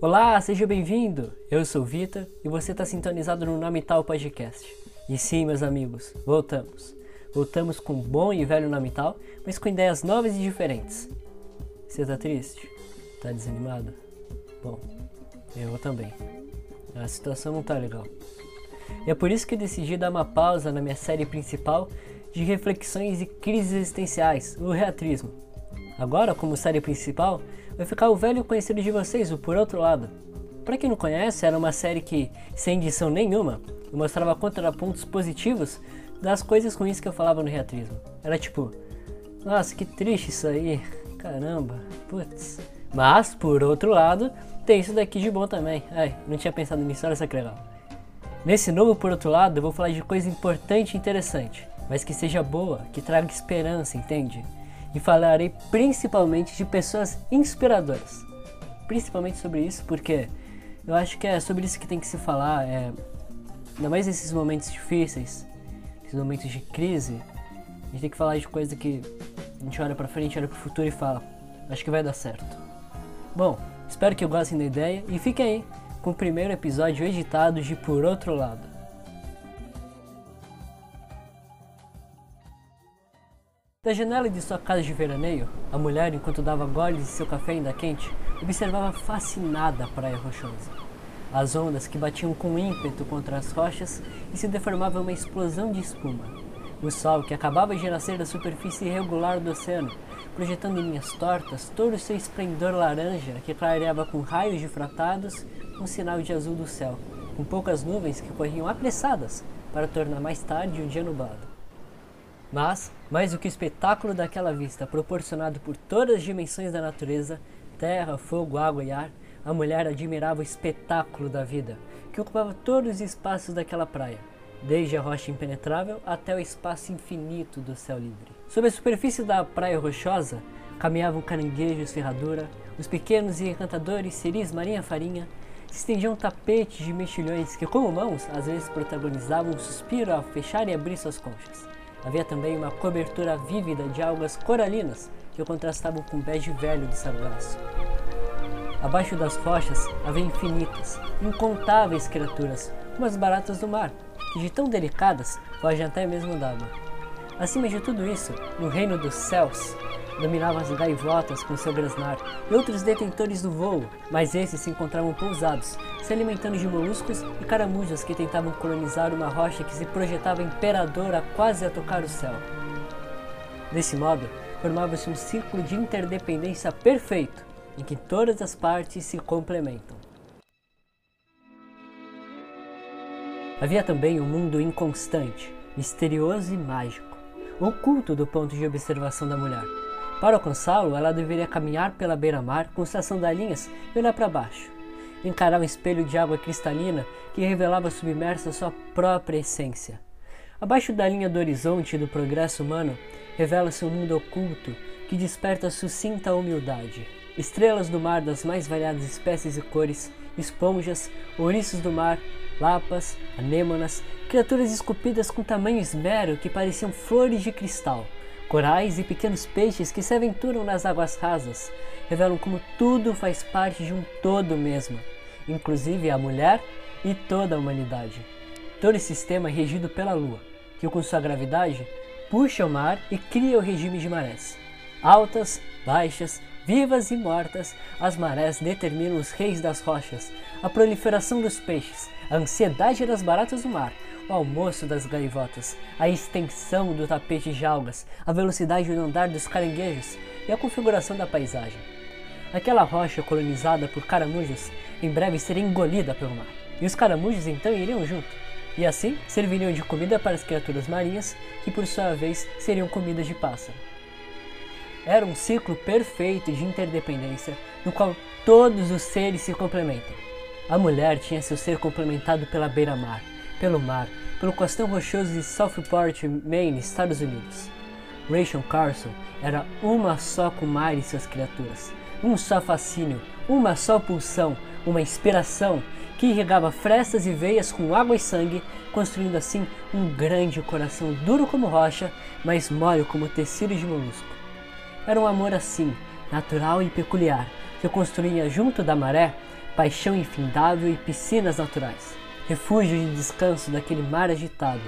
Olá, seja bem-vindo! Eu sou o Vitor e você está sintonizado no Nome Tal Podcast. E sim, meus amigos, voltamos. Voltamos com bom e velho Nome Tal, mas com ideias novas e diferentes. Você tá triste? Tá desanimado? Bom, eu também. A situação não tá legal. E é por isso que decidi dar uma pausa na minha série principal de reflexões e crises existenciais, o reatrismo. Agora, como série principal, vai ficar o velho conhecido de vocês, o Por Outro Lado. Para quem não conhece, era uma série que, sem edição nenhuma, mostrava contrapontos positivos das coisas ruins que eu falava no reatrismo. Era tipo, nossa, que triste isso aí, caramba, putz. Mas, por outro lado, tem isso daqui de bom também. Ai, não tinha pensado nisso, olha que legal. Nesse novo Por Outro Lado, eu vou falar de coisa importante e interessante, mas que seja boa, que traga esperança, entende? E falarei principalmente de pessoas inspiradoras. Principalmente sobre isso, porque eu acho que é sobre isso que tem que se falar, é, ainda mais nesses momentos difíceis, nesses momentos de crise, a gente tem que falar de coisa que a gente olha pra frente, olha pro futuro e fala, acho que vai dar certo. Bom, espero que gostem da ideia e fiquem aí com o primeiro episódio editado de Por Outro Lado. Da janela de sua casa de veraneio, a mulher, enquanto dava goles de seu café ainda quente, observava fascinada a praia rochosa. As ondas que batiam com ímpeto contra as rochas e se deformavam uma explosão de espuma. O sol, que acabava de nascer da superfície irregular do oceano, projetando em linhas tortas todo o seu esplendor laranja que clareava com raios difratados um sinal de azul do céu, com poucas nuvens que corriam apressadas para tornar mais tarde o dia nublado. Mas, mais do que o espetáculo daquela vista proporcionado por todas as dimensões da natureza, terra, fogo, água e ar, a mulher admirava o espetáculo da vida, que ocupava todos os espaços daquela praia, desde a rocha impenetrável até o espaço infinito do céu livre. Sob a superfície da praia rochosa, caminhavam caranguejos ferradura, os pequenos e encantadores ciris marinha farinha, se estendiam tapetes de mexilhões que, como mãos, às vezes protagonizavam um suspiro ao fechar e abrir suas conchas. Havia também uma cobertura vívida de algas coralinas que contrastavam com o bege velho do sargaço. Abaixo das rochas havia infinitas, incontáveis criaturas, como as baratas do mar, que de tão delicadas fogem até mesmo d'água. Acima de tudo isso, no reino dos céus, dominavam as gaivotas com seu grasnar e outros detentores do voo, mas esses se encontravam pousados, se alimentando de moluscos e caramujos que tentavam colonizar uma rocha que se projetava imperadora quase a tocar o céu. Desse modo, formava-se um círculo de interdependência perfeito, em que todas as partes se complementam. Havia também um mundo inconstante, misterioso e mágico, oculto do ponto de observação da mulher. Para alcançá-lo, ela deveria caminhar pela beira-mar com suas sandalinhas e olhar para baixo. Encarar um espelho de água cristalina que revelava submersa sua própria essência. Abaixo da linha do horizonte do progresso humano, revela-se um mundo oculto que desperta sucinta humildade. Estrelas do mar das mais variadas espécies e cores, esponjas, ouriços do mar, lapas, anêmonas, criaturas esculpidas com tamanho esmero que pareciam flores de cristal, corais e pequenos peixes que se aventuram nas águas rasas, revelam como tudo faz parte de um todo mesmo, inclusive a mulher e toda a humanidade. Todo esse sistema é regido pela Lua, que com sua gravidade puxa o mar e cria o regime de marés. Altas, baixas, vivas e mortas, as marés determinam os reis das rochas, a proliferação dos peixes, a ansiedade das baratas do mar, o almoço das gaivotas, a extensão do tapete de algas, a velocidade do andar dos caranguejos e a configuração da paisagem. Aquela rocha colonizada por caramujos em breve seria engolida pelo mar, e os caramujos então iriam junto, e assim serviriam de comida para as criaturas marinhas, que por sua vez seriam comidas de pássaro. Era um ciclo perfeito de interdependência, no qual todos os seres se complementam. A mulher tinha seu ser complementado pela beira-mar, pelo mar, pelo costão rochoso de Southport, Maine, Estados Unidos. Rachel Carson era uma só com o mar e suas criaturas, um só fascínio, uma só pulsão, uma inspiração que irrigava frestas e veias com água e sangue, construindo assim um grande coração duro como rocha, mas mole como tecido de molusco. Era um amor assim, natural e peculiar, que construía junto da maré paixão infindável e piscinas naturais, refúgio de descanso daquele mar agitado,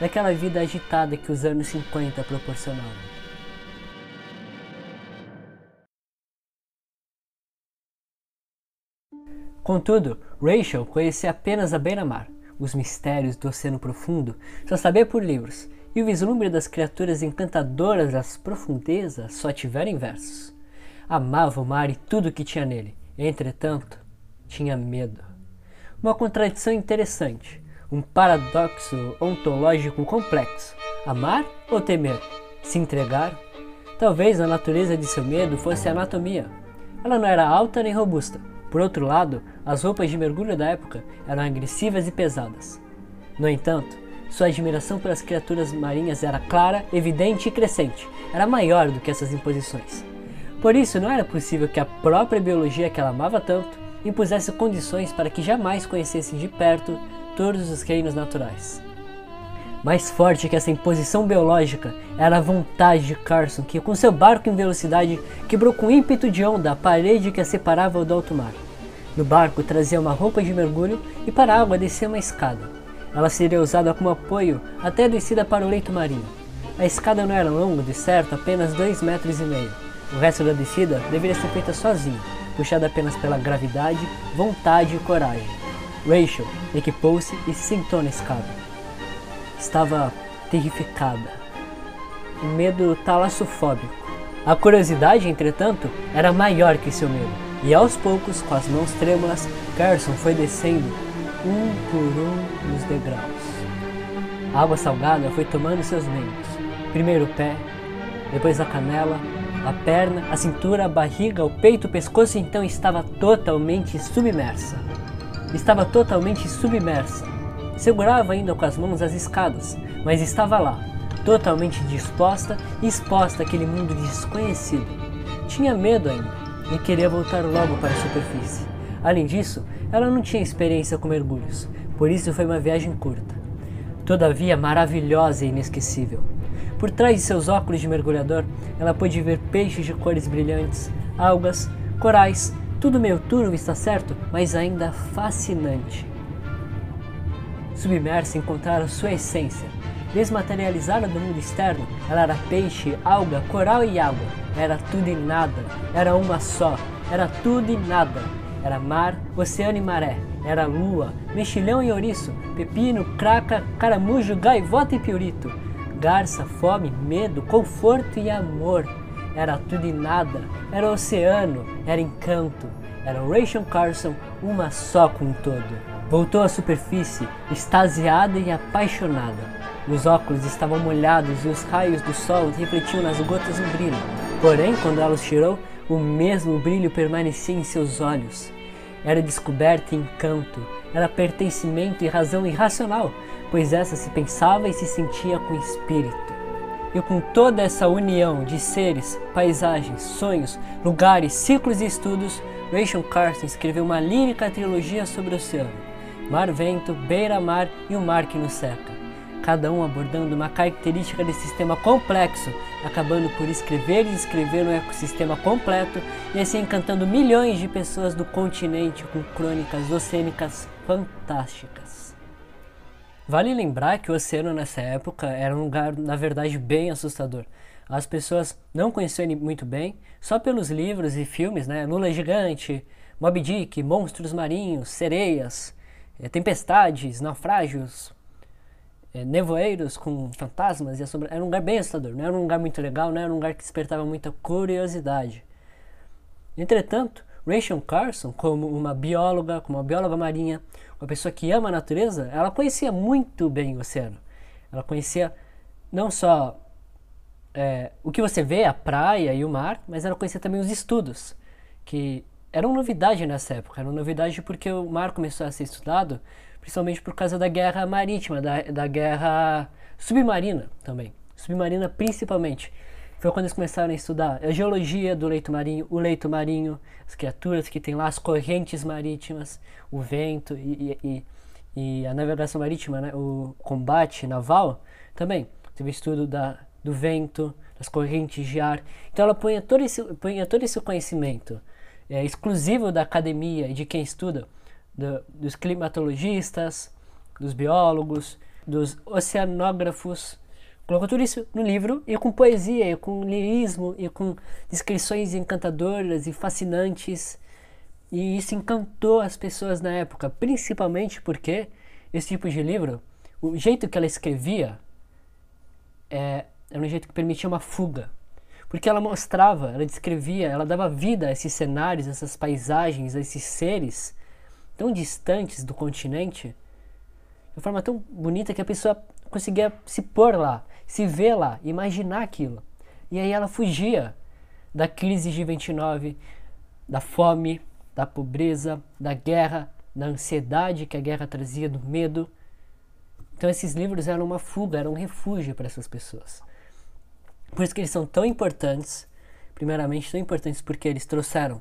daquela vida agitada que os anos 50 proporcionavam. Contudo, Rachel conhecia apenas a beira-mar, os mistérios do oceano profundo, só sabia por livros, e o vislumbre das criaturas encantadoras das profundezas só tiveram versos. Amava o mar e tudo que tinha nele, entretanto, tinha medo. Uma contradição interessante, um paradoxo ontológico complexo. Amar ou temer? Se entregar? Talvez a natureza de seu medo fosse a anatomia. Ela não era alta nem robusta, por outro lado, as roupas de mergulho da época eram agressivas e pesadas. No entanto, sua admiração pelas criaturas marinhas era clara, evidente e crescente. Era maior do que essas imposições. Por isso, não era possível que a própria biologia que ela amava tanto impusesse condições para que jamais conhecesse de perto todos os reinos naturais. Mais forte que essa imposição biológica era a vontade de Carson, que com seu barco em velocidade quebrou com ímpeto de onda a parede que a separava do alto mar. No barco trazia uma roupa de mergulho e para a água descia uma escada. Ela seria usada como apoio até a descida para o leito marinho. A escada não era longa, de certo, apenas dois metros e meio. O resto da descida deveria ser feita sozinho, puxada apenas pela gravidade, vontade e coragem. Rachel equipou-se e se sentou na escada estava terrificada. O medo talassofóbico. A curiosidade, entretanto, era maior que seu medo, e aos poucos, com as mãos trêmulas, Carson foi descendo um por um os degraus. A água salgada foi tomando seus membros. Primeiro o pé, depois a canela, a perna, a cintura, a barriga, o peito, o pescoço, então estava totalmente submersa. Estava totalmente submersa. Segurava ainda com as mãos as escadas, mas estava lá, totalmente disposta e exposta àquele mundo desconhecido. Tinha medo ainda e queria voltar logo para a superfície. Além disso, ela não tinha experiência com mergulhos, por isso foi uma viagem curta. Todavia maravilhosa e inesquecível. Por trás de seus óculos de mergulhador, ela pôde ver peixes de cores brilhantes, algas, corais, tudo meio turvo, está certo, mas ainda fascinante submersa encontraram sua essência. Desmaterializada do mundo externo, ela era peixe, alga, coral e água. Era tudo e nada. Era uma só. Era tudo e nada. Era mar, oceano e maré. Era lua, mexilhão e ouriço, pepino, craca, caramujo, gaivota e piorito. Garça, fome, medo, conforto e amor. Era tudo e nada. Era oceano, era encanto. Era Rachel Carson, uma só com todo. Voltou à superfície, extasiada e apaixonada. Os óculos estavam molhados e os raios do sol refletiam nas gotas um brilho. Porém, quando ela os tirou, o mesmo brilho permanecia em seus olhos. Era descoberta e encanto, era pertencimento e razão irracional, pois essa se pensava e se sentia com espírito. E com toda essa união de seres, paisagens, sonhos, lugares, ciclos e estudos, Rachel Carson escreveu uma lírica trilogia sobre o oceano mar-vento, beira-mar e o mar que nos cerca, cada um abordando uma característica desse sistema complexo, acabando por escrever e descrever um ecossistema completo e assim encantando milhões de pessoas do continente com crônicas oceânicas fantásticas. Vale lembrar que o oceano nessa época era um lugar, na verdade, bem assustador. As pessoas não conheciam ele muito bem, só pelos livros e filmes, né? Lula Gigante, Moby Dick, Monstros Marinhos, Sereias, é, tempestades, naufrágios, é, nevoeiros com fantasmas e. Era um lugar bem assustador, não era um lugar muito legal, não era um lugar que despertava muita curiosidade. Entretanto, Rachel Carson, como uma bióloga, como uma bióloga marinha, uma pessoa que ama a natureza, ela conhecia muito bem o oceano. Ela conhecia não só é, o que você vê, a praia e o mar, mas ela conhecia também os estudos que era uma novidade nessa época, era novidade porque o mar começou a ser estudado, principalmente por causa da guerra marítima, da, da guerra submarina também, submarina principalmente. Foi quando eles começaram a estudar a geologia do leito marinho, o leito marinho, as criaturas que tem lá, as correntes marítimas, o vento e, e, e a navegação marítima, né? o combate naval também. Teve estudo da, do vento, das correntes de ar. Então ela punha todo esse, punha todo esse conhecimento é, exclusivo da academia e de quem estuda, do, dos climatologistas, dos biólogos, dos oceanógrafos. Colocou tudo isso no livro e com poesia, e com lirismo, e com descrições encantadoras e fascinantes. E isso encantou as pessoas na época, principalmente porque esse tipo de livro, o jeito que ela escrevia, é, era um jeito que permitia uma fuga. Porque ela mostrava, ela descrevia, ela dava vida a esses cenários, a essas paisagens, a esses seres tão distantes do continente, de forma tão bonita que a pessoa conseguia se pôr lá, se ver lá, imaginar aquilo. E aí ela fugia da crise de 29, da fome, da pobreza, da guerra, da ansiedade que a guerra trazia, do medo. Então esses livros eram uma fuga, eram um refúgio para essas pessoas. Por isso que eles são tão importantes, primeiramente tão importantes porque eles trouxeram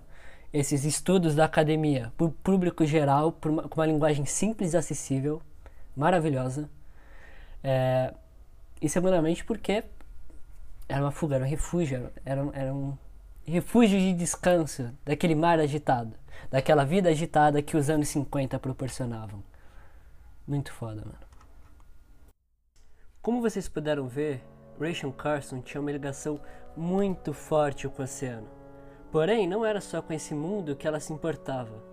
esses estudos da academia para o público geral, uma, com uma linguagem simples e acessível, maravilhosa. É, e segundamente porque era uma fuga, era um refúgio, era, era um refúgio de descanso daquele mar agitado, daquela vida agitada que os anos 50 proporcionavam. Muito foda, mano. Como vocês puderam ver, Rachel Carson tinha uma ligação muito forte com o oceano. Porém, não era só com esse mundo que ela se importava.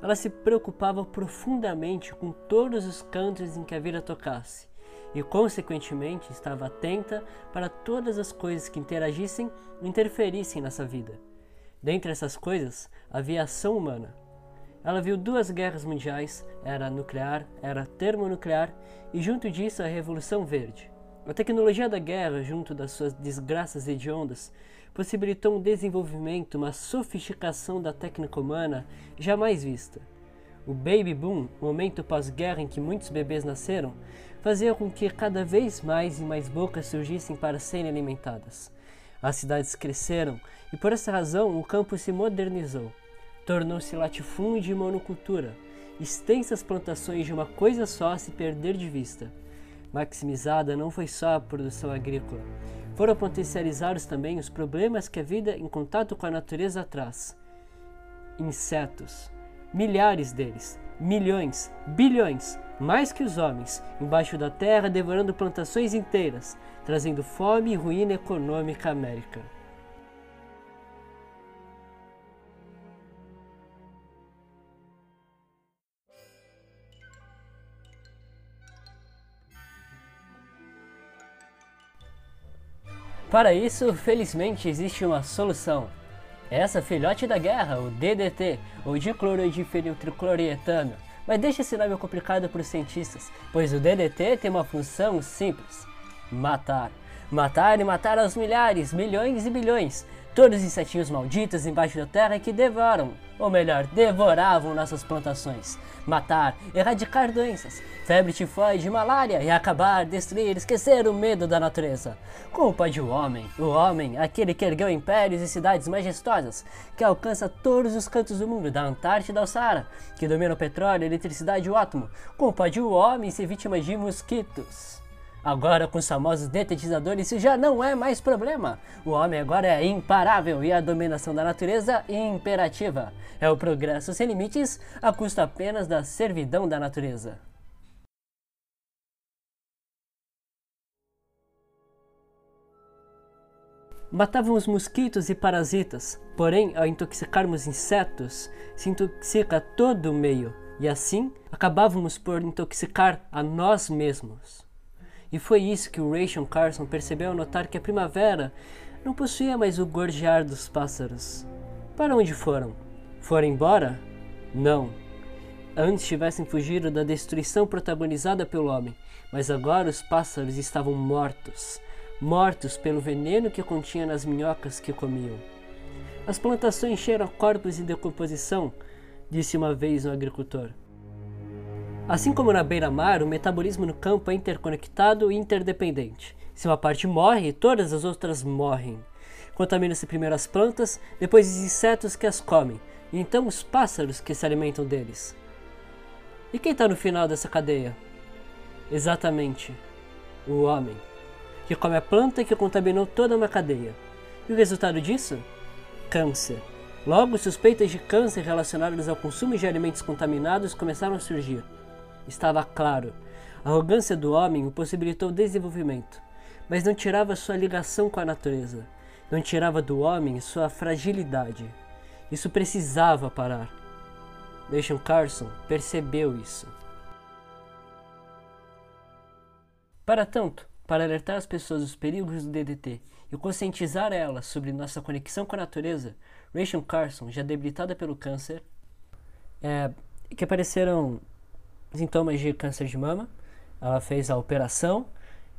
Ela se preocupava profundamente com todos os cantos em que a vida tocasse e, consequentemente, estava atenta para todas as coisas que interagissem e interferissem nessa vida. Dentre essas coisas, havia a ação humana. Ela viu duas guerras mundiais, era nuclear, era termonuclear, e junto disso a Revolução Verde. A tecnologia da guerra, junto das suas desgraças hediondas, possibilitou um desenvolvimento, uma sofisticação da técnica humana jamais vista. O baby boom, momento pós-guerra em que muitos bebês nasceram, fazia com que cada vez mais e mais bocas surgissem para serem alimentadas. As cidades cresceram e por essa razão o campo se modernizou. Tornou-se latifúndio e monocultura, extensas plantações de uma coisa só a se perder de vista maximizada não foi só a produção agrícola. Foram potencializados também os problemas que a vida em contato com a natureza traz. Insetos, milhares deles, milhões, bilhões, mais que os homens, embaixo da terra devorando plantações inteiras, trazendo fome e ruína econômica à América. Para isso, felizmente existe uma solução. Essa filhote da guerra, o DDT, ou dicloroidifeniltriclorietano. Mas deixa esse nome complicado para os cientistas, pois o DDT tem uma função simples: matar. Matar e matar aos milhares, milhões e bilhões, todos os insetinhos malditos embaixo da terra que devoram, ou melhor, devoravam nossas plantações. Matar, erradicar doenças, febre tifoide, malária e acabar, destruir, esquecer o medo da natureza. Culpa de o homem, o homem, aquele que ergueu impérios e cidades majestosas, que alcança todos os cantos do mundo, da Antártida ao Saara, que domina o petróleo, a eletricidade e o átomo. Culpa de o homem ser vítima de mosquitos. Agora, com os famosos detetizadores, isso já não é mais problema. O homem agora é imparável e a dominação da natureza imperativa. É o progresso sem limites a custo apenas da servidão da natureza. Matávamos mosquitos e parasitas, porém, ao intoxicarmos insetos, se intoxica todo o meio, e assim acabávamos por intoxicar a nós mesmos. E foi isso que o Rachel Carson percebeu ao notar que a primavera não possuía mais o gorjear dos pássaros. Para onde foram? Foram embora? Não. Antes tivessem fugido da destruição protagonizada pelo homem, mas agora os pássaros estavam mortos mortos pelo veneno que continha nas minhocas que comiam. As plantações cheiram a corpos em decomposição, disse uma vez um agricultor. Assim como na beira-mar, o metabolismo no campo é interconectado e interdependente. Se uma parte morre, todas as outras morrem. Contaminam-se primeiro as plantas, depois os insetos que as comem, e então os pássaros que se alimentam deles. E quem está no final dessa cadeia? Exatamente, o homem, que come a planta que contaminou toda uma cadeia. E o resultado disso? Câncer. Logo, suspeitas de câncer relacionadas ao consumo de alimentos contaminados começaram a surgir. Estava claro, a arrogância do homem o possibilitou o desenvolvimento, mas não tirava sua ligação com a natureza, não tirava do homem sua fragilidade. Isso precisava parar. Rachel Carson percebeu isso. Para tanto, para alertar as pessoas dos perigos do DDT e conscientizar elas sobre nossa conexão com a natureza, Rachel Carson, já debilitada pelo câncer, é, que apareceram sintomas de câncer de mama, ela fez a operação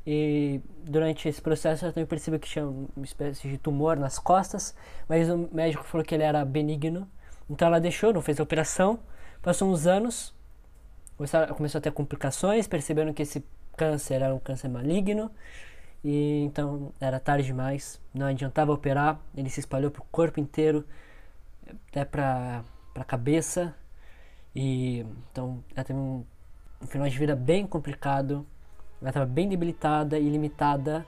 e durante esse processo ela também percebeu que tinha uma espécie de tumor nas costas, mas o médico falou que ele era benigno, então ela deixou, não fez a operação. Passou uns anos, começou a ter complicações, perceberam que esse câncer era um câncer maligno e então era tarde demais, não adiantava operar, ele se espalhou para o corpo inteiro, até para a cabeça. E então ela teve um, um final de vida bem complicado, ela estava bem debilitada e limitada,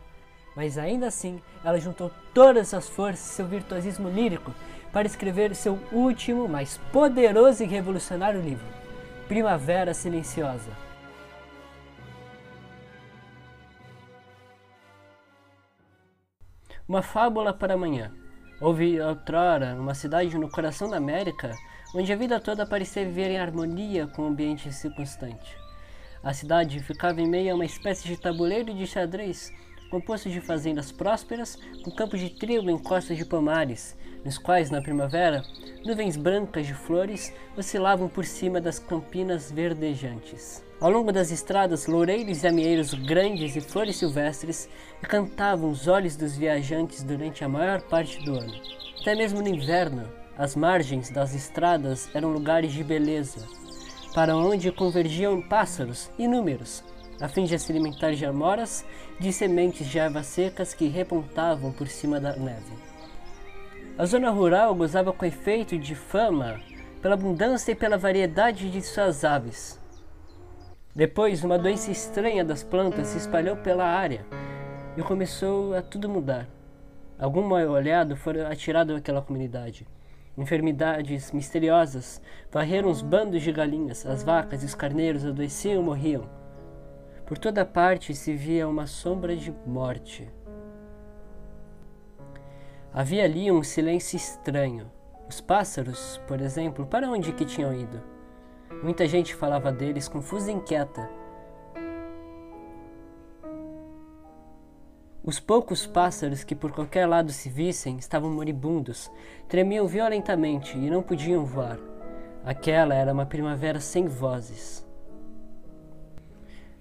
mas ainda assim ela juntou todas as forças e seu virtuosismo lírico para escrever seu último, mais poderoso e revolucionário livro, Primavera Silenciosa. Uma fábula para amanhã. Houve outrora, numa cidade no coração da América, onde a vida toda parecia viver em harmonia com o ambiente circunstante. A cidade ficava em meio a uma espécie de tabuleiro de xadrez, composto de fazendas prósperas, com campos de trigo em costas de pomares, nos quais, na primavera, nuvens brancas de flores oscilavam por cima das campinas verdejantes. Ao longo das estradas, loureiros e amieiros grandes e flores silvestres encantavam os olhos dos viajantes durante a maior parte do ano. Até mesmo no inverno, as margens das estradas eram lugares de beleza, para onde convergiam pássaros inúmeros, a fim de se alimentar de amoras de sementes de ervas secas que repontavam por cima da neve. A zona rural gozava com efeito de fama pela abundância e pela variedade de suas aves. Depois, uma doença estranha das plantas se espalhou pela área e começou a tudo mudar. Algum mal olhado foi atirado àquela comunidade. Enfermidades misteriosas varreram os bandos de galinhas, as vacas e os carneiros adoeciam e morriam. Por toda parte se via uma sombra de morte. Havia ali um silêncio estranho. Os pássaros, por exemplo, para onde que tinham ido? Muita gente falava deles confusa e inquieta. Os poucos pássaros que por qualquer lado se vissem estavam moribundos, tremiam violentamente e não podiam voar. Aquela era uma primavera sem vozes.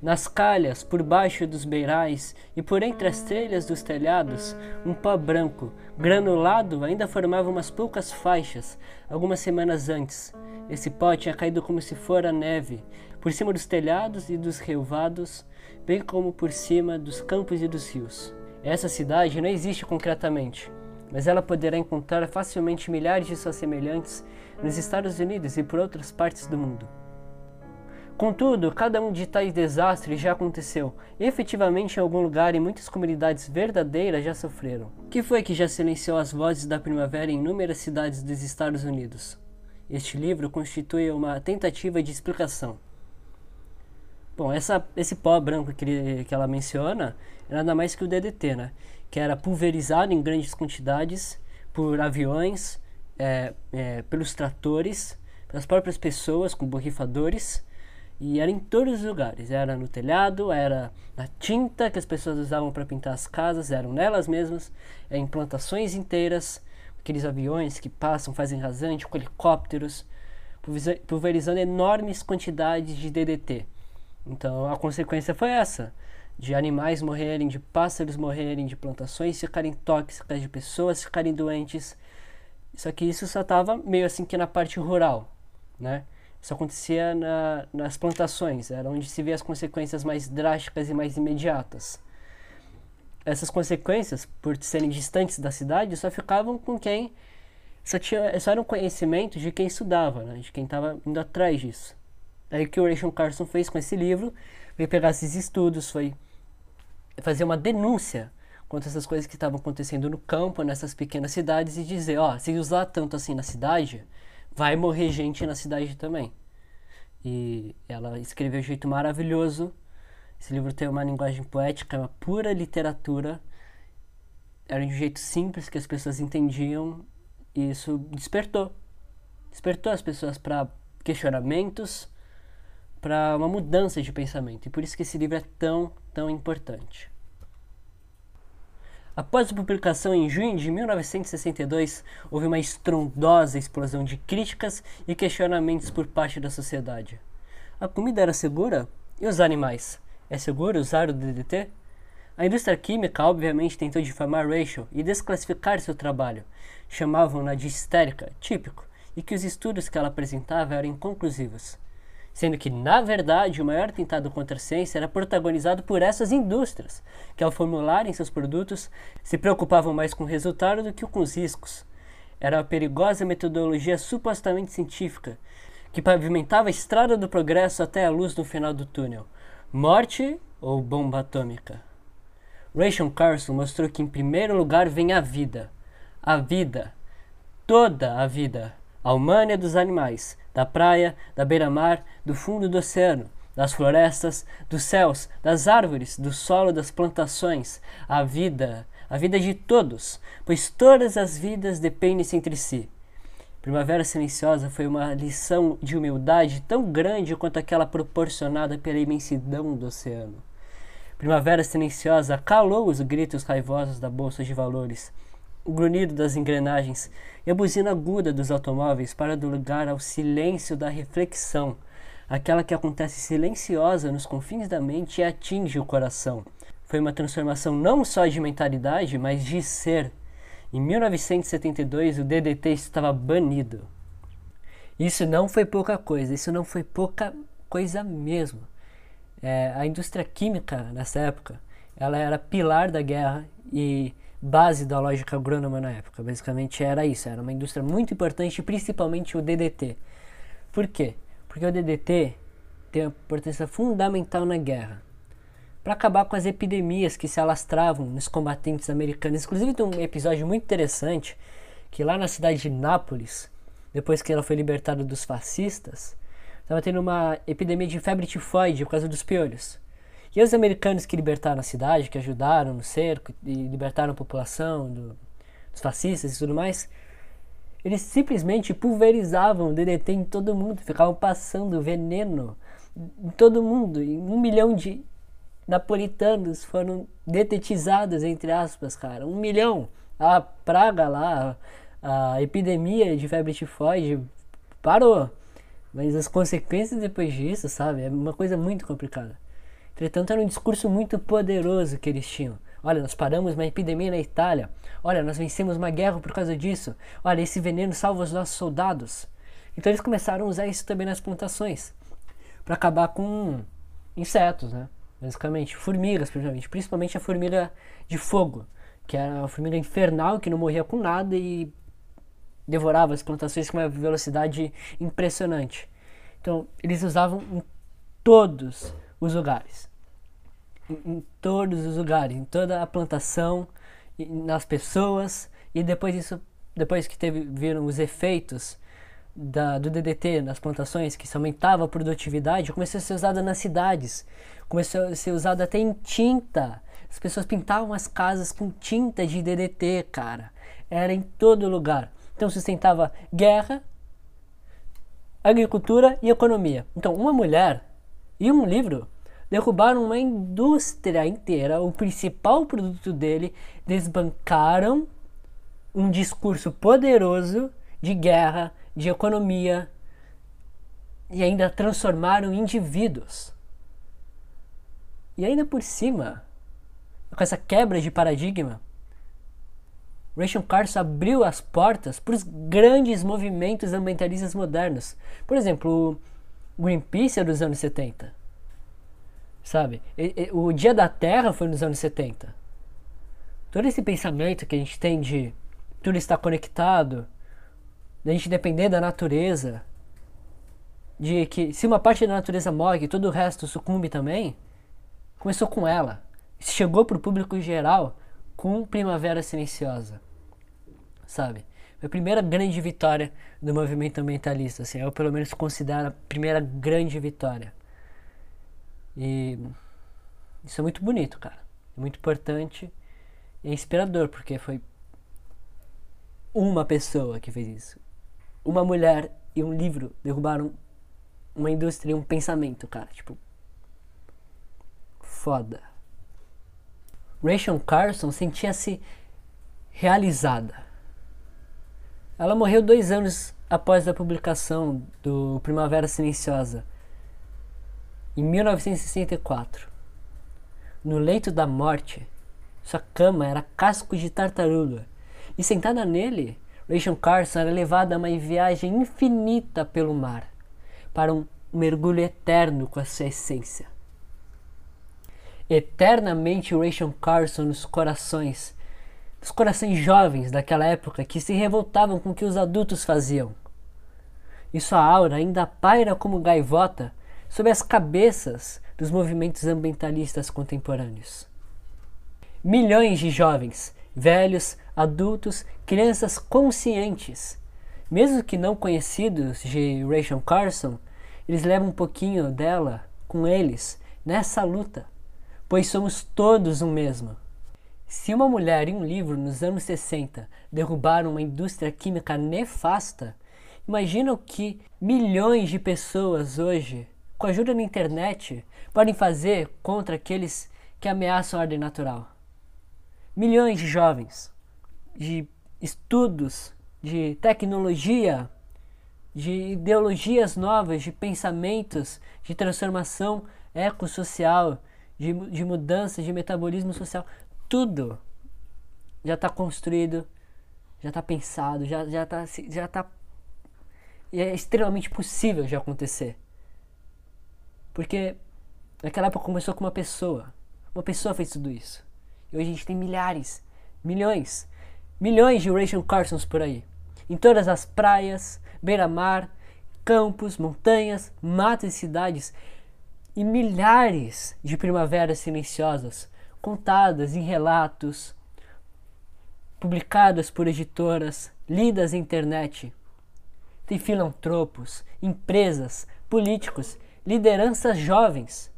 Nas calhas, por baixo dos beirais e por entre as telhas dos telhados, um pó branco, granulado, ainda formava umas poucas faixas, algumas semanas antes, esse pó tinha caído como se fora neve, por cima dos telhados e dos relvados, bem como por cima dos campos e dos rios. Essa cidade não existe concretamente, mas ela poderá encontrar facilmente milhares de suas semelhantes nos Estados Unidos e por outras partes do mundo. Contudo, cada um de tais desastres já aconteceu, efetivamente em algum lugar e muitas comunidades verdadeiras já sofreram. Que foi que já silenciou as vozes da primavera em inúmeras cidades dos Estados Unidos? Este livro constitui uma tentativa de explicação. Bom, essa, esse pó branco que, que ela menciona é nada mais que o DDT, né? que era pulverizado em grandes quantidades por aviões, é, é, pelos tratores, pelas próprias pessoas com borrifadores, e era em todos os lugares. Era no telhado, era na tinta que as pessoas usavam para pintar as casas, eram nelas mesmas, em plantações inteiras, aqueles aviões que passam, fazem rasante, com helicópteros, pulverizando enormes quantidades de DDT. Então a consequência foi essa: de animais morrerem, de pássaros morrerem, de plantações ficarem tóxicas, de pessoas ficarem doentes. Só que isso só estava meio assim que na parte rural, né? Isso acontecia na, nas plantações, era onde se vê as consequências mais drásticas e mais imediatas essas consequências, por serem distantes da cidade, só ficavam com quem só, tinha, só era um conhecimento de quem estudava, né? de quem estava indo atrás disso. Aí o que o Rachel Carson fez com esse livro, veio pegar esses estudos, foi fazer uma denúncia contra essas coisas que estavam acontecendo no campo, nessas pequenas cidades, e dizer, ó, se usar tanto assim na cidade, vai morrer gente na cidade também. E ela escreveu de um jeito maravilhoso. Esse livro tem uma linguagem poética, uma pura literatura. Era de um jeito simples que as pessoas entendiam e isso despertou. Despertou as pessoas para questionamentos, para uma mudança de pensamento. E por isso que esse livro é tão, tão importante. Após a publicação em junho de 1962, houve uma estrondosa explosão de críticas e questionamentos por parte da sociedade. A comida era segura? E os animais? É seguro usar o DDT? A indústria química obviamente tentou difamar Rachel e desclassificar seu trabalho. Chamavam-na de histérica, típico, e que os estudos que ela apresentava eram inconclusivos sendo que, na verdade, o maior tentado contra a ciência era protagonizado por essas indústrias, que ao formularem seus produtos se preocupavam mais com o resultado do que com os riscos. Era uma perigosa metodologia supostamente científica, que pavimentava a estrada do progresso até a luz no final do túnel. Morte ou bomba atômica? Rachel Carson mostrou que em primeiro lugar vem a vida. A vida. Toda a vida. A humana dos animais, da praia, da beira-mar, do fundo do oceano, das florestas, dos céus, das árvores, do solo, das plantações, a vida, a vida de todos, pois todas as vidas dependem-se entre si. Primavera Silenciosa foi uma lição de humildade tão grande quanto aquela proporcionada pela imensidão do oceano. Primavera Silenciosa calou os gritos raivosos da Bolsa de Valores o grunhido das engrenagens e a buzina aguda dos automóveis para dar lugar ao silêncio da reflexão, aquela que acontece silenciosa nos confins da mente e atinge o coração. Foi uma transformação não só de mentalidade, mas de ser. Em 1972, o DDT estava banido. Isso não foi pouca coisa, isso não foi pouca coisa mesmo. É, a indústria química nessa época, ela era pilar da guerra e base da lógica agrônoma na época. Basicamente era isso, era uma indústria muito importante, principalmente o DDT. Por quê? Porque o DDT tem uma importância fundamental na guerra. Para acabar com as epidemias que se alastravam nos combatentes americanos. Inclusive tem um episódio muito interessante que lá na cidade de Nápoles, depois que ela foi libertada dos fascistas, estava tendo uma epidemia de febre tifoide por causa dos piolhos. E os americanos que libertaram a cidade, que ajudaram no cerco e libertaram a população do, dos fascistas e tudo mais, eles simplesmente pulverizavam o DDT em todo mundo, ficavam passando veneno em todo mundo. E um milhão de napolitanos foram detetizados, entre aspas, cara. Um milhão. A praga lá, a epidemia de febre tifoide parou. Mas as consequências depois disso, sabe? É uma coisa muito complicada. Entretanto, era um discurso muito poderoso que eles tinham. Olha, nós paramos uma epidemia na Itália. Olha, nós vencemos uma guerra por causa disso. Olha, esse veneno salva os nossos soldados. Então eles começaram a usar isso também nas plantações para acabar com insetos, né? Basicamente, formigas, principalmente, principalmente a formiga de fogo, que era uma formiga infernal que não morria com nada e devorava as plantações com uma velocidade impressionante. Então, eles usavam em todos os lugares. Em, em todos os lugares, em toda a plantação, nas pessoas e depois isso, depois que teve, viram os efeitos da, do DDT nas plantações, que aumentava a produtividade, começou a ser usada nas cidades, começou a ser usado até em tinta. As pessoas pintavam as casas com tinta de DDT, cara. Era em todo lugar. Então sustentava guerra, agricultura e economia. Então, uma mulher e um livro derrubaram uma indústria inteira, o principal produto dele, desbancaram um discurso poderoso de guerra, de economia e ainda transformaram indivíduos. E ainda por cima, com essa quebra de paradigma, Rachel Carson abriu as portas para os grandes movimentos ambientalistas modernos. Por exemplo, o Greenpeace é dos anos 70 sabe? O Dia da Terra foi nos anos 70. Todo esse pensamento que a gente tem de tudo estar conectado, da gente depender da natureza, de que se uma parte da natureza morre, todo o resto sucumbe também, começou com ela. Chegou para o público geral com Primavera Silenciosa, sabe? A primeira grande vitória do movimento ambientalista, assim, eu pelo menos considero a primeira grande vitória. E isso é muito bonito, cara. É muito importante e é inspirador, porque foi uma pessoa que fez isso. Uma mulher e um livro derrubaram uma indústria e um pensamento, cara. Tipo. Foda. Rachel Carson sentia-se realizada. Ela morreu dois anos após a publicação do Primavera Silenciosa, em 1964. No leito da morte, sua cama era casco de tartaruga, e sentada nele, Rachel Carson era levada a uma viagem infinita pelo mar, para um mergulho eterno com a sua essência. Eternamente Rachel Carson nos corações, nos corações jovens daquela época que se revoltavam com o que os adultos faziam. E sua aura ainda paira como gaivota sobre as cabeças dos movimentos ambientalistas contemporâneos. Milhões de jovens, velhos, adultos, crianças conscientes, mesmo que não conhecidos de Rachel Carson, eles levam um pouquinho dela com eles nessa luta, pois somos todos o mesmo. Se uma mulher em um livro nos anos 60 derrubaram uma indústria química nefasta, imagina o que milhões de pessoas hoje, com a ajuda da internet, podem fazer contra aqueles que ameaçam a ordem natural. Milhões de jovens, de estudos, de tecnologia, de ideologias novas, de pensamentos, de transformação ecossocial, de, de mudança, de metabolismo social, tudo já está construído, já está pensado, já já está já tá é extremamente possível de acontecer. Porque naquela época começou com uma pessoa. Uma pessoa fez tudo isso. E hoje a gente tem milhares, milhões, milhões de Rachel Carsons por aí. Em todas as praias, beira-mar, campos, montanhas, matas e cidades. E milhares de primaveras silenciosas contadas em relatos, publicadas por editoras, lidas na internet. Tem filantropos, empresas, políticos, lideranças jovens,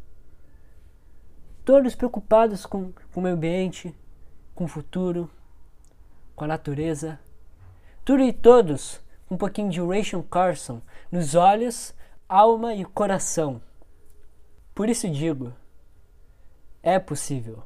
todos preocupados com, com o meio ambiente, com o futuro, com a natureza. Tudo e todos com um pouquinho de Rachel Carson nos olhos, alma e coração. Por isso digo, é possível.